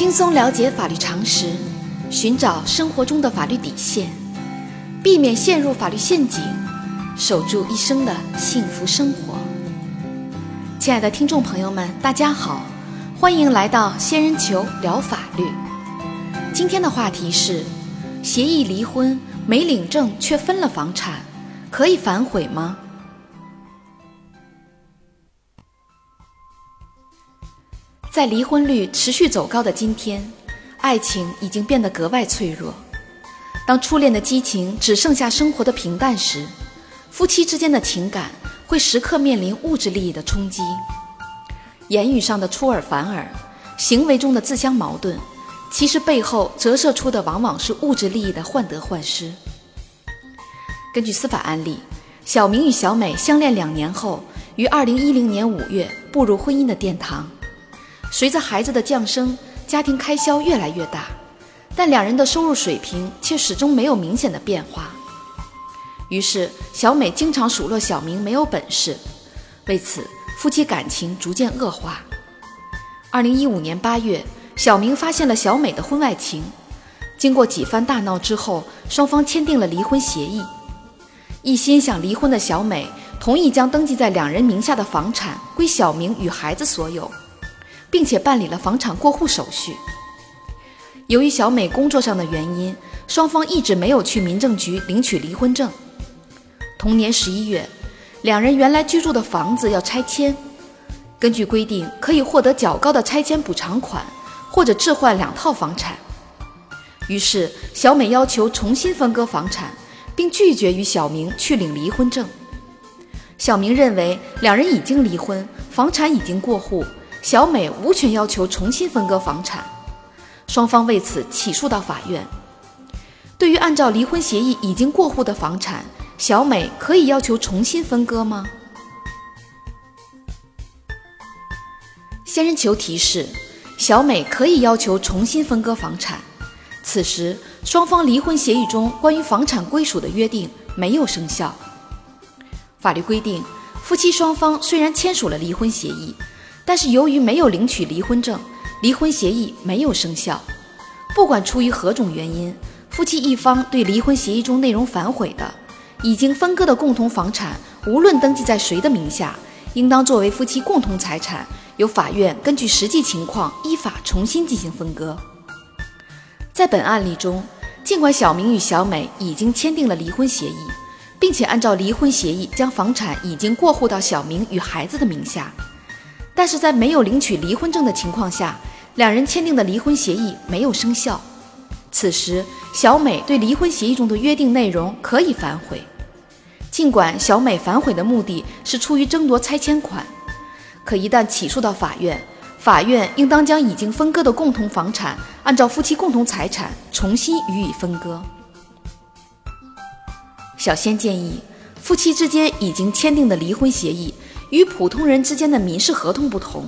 轻松了解法律常识，寻找生活中的法律底线，避免陷入法律陷阱，守住一生的幸福生活。亲爱的听众朋友们，大家好，欢迎来到仙人球聊法律。今天的话题是：协议离婚没领证却分了房产，可以反悔吗？在离婚率持续走高的今天，爱情已经变得格外脆弱。当初恋的激情只剩下生活的平淡时，夫妻之间的情感会时刻面临物质利益的冲击。言语上的出尔反尔，行为中的自相矛盾，其实背后折射出的往往是物质利益的患得患失。根据司法案例，小明与小美相恋两年后，于二零一零年五月步入婚姻的殿堂。随着孩子的降生，家庭开销越来越大，但两人的收入水平却始终没有明显的变化。于是，小美经常数落小明没有本事，为此，夫妻感情逐渐恶化。二零一五年八月，小明发现了小美的婚外情，经过几番大闹之后，双方签订了离婚协议。一心想离婚的小美同意将登记在两人名下的房产归小明与孩子所有。并且办理了房产过户手续。由于小美工作上的原因，双方一直没有去民政局领取离婚证。同年十一月，两人原来居住的房子要拆迁，根据规定可以获得较高的拆迁补偿款，或者置换两套房产。于是，小美要求重新分割房产，并拒绝与小明去领离婚证。小明认为两人已经离婚，房产已经过户。小美无权要求重新分割房产，双方为此起诉到法院。对于按照离婚协议已经过户的房产，小美可以要求重新分割吗？仙人球提示：小美可以要求重新分割房产。此时，双方离婚协议中关于房产归属的约定没有生效。法律规定，夫妻双方虽然签署了离婚协议。但是由于没有领取离婚证，离婚协议没有生效。不管出于何种原因，夫妻一方对离婚协议中内容反悔的，已经分割的共同房产，无论登记在谁的名下，应当作为夫妻共同财产，由法院根据实际情况依法重新进行分割。在本案例中，尽管小明与小美已经签订了离婚协议，并且按照离婚协议将房产已经过户到小明与孩子的名下。但是在没有领取离婚证的情况下，两人签订的离婚协议没有生效。此时，小美对离婚协议中的约定内容可以反悔。尽管小美反悔的目的是出于争夺拆迁款，可一旦起诉到法院，法院应当将已经分割的共同房产按照夫妻共同财产重新予以分割。小仙建议，夫妻之间已经签订的离婚协议。与普通人之间的民事合同不同，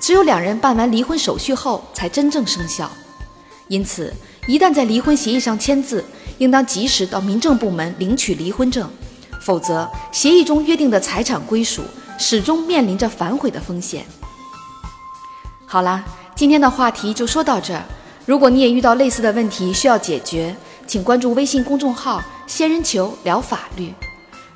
只有两人办完离婚手续后才真正生效。因此，一旦在离婚协议上签字，应当及时到民政部门领取离婚证，否则协议中约定的财产归属始终面临着反悔的风险。好啦，今天的话题就说到这儿。如果你也遇到类似的问题需要解决，请关注微信公众号“仙人球聊法律”。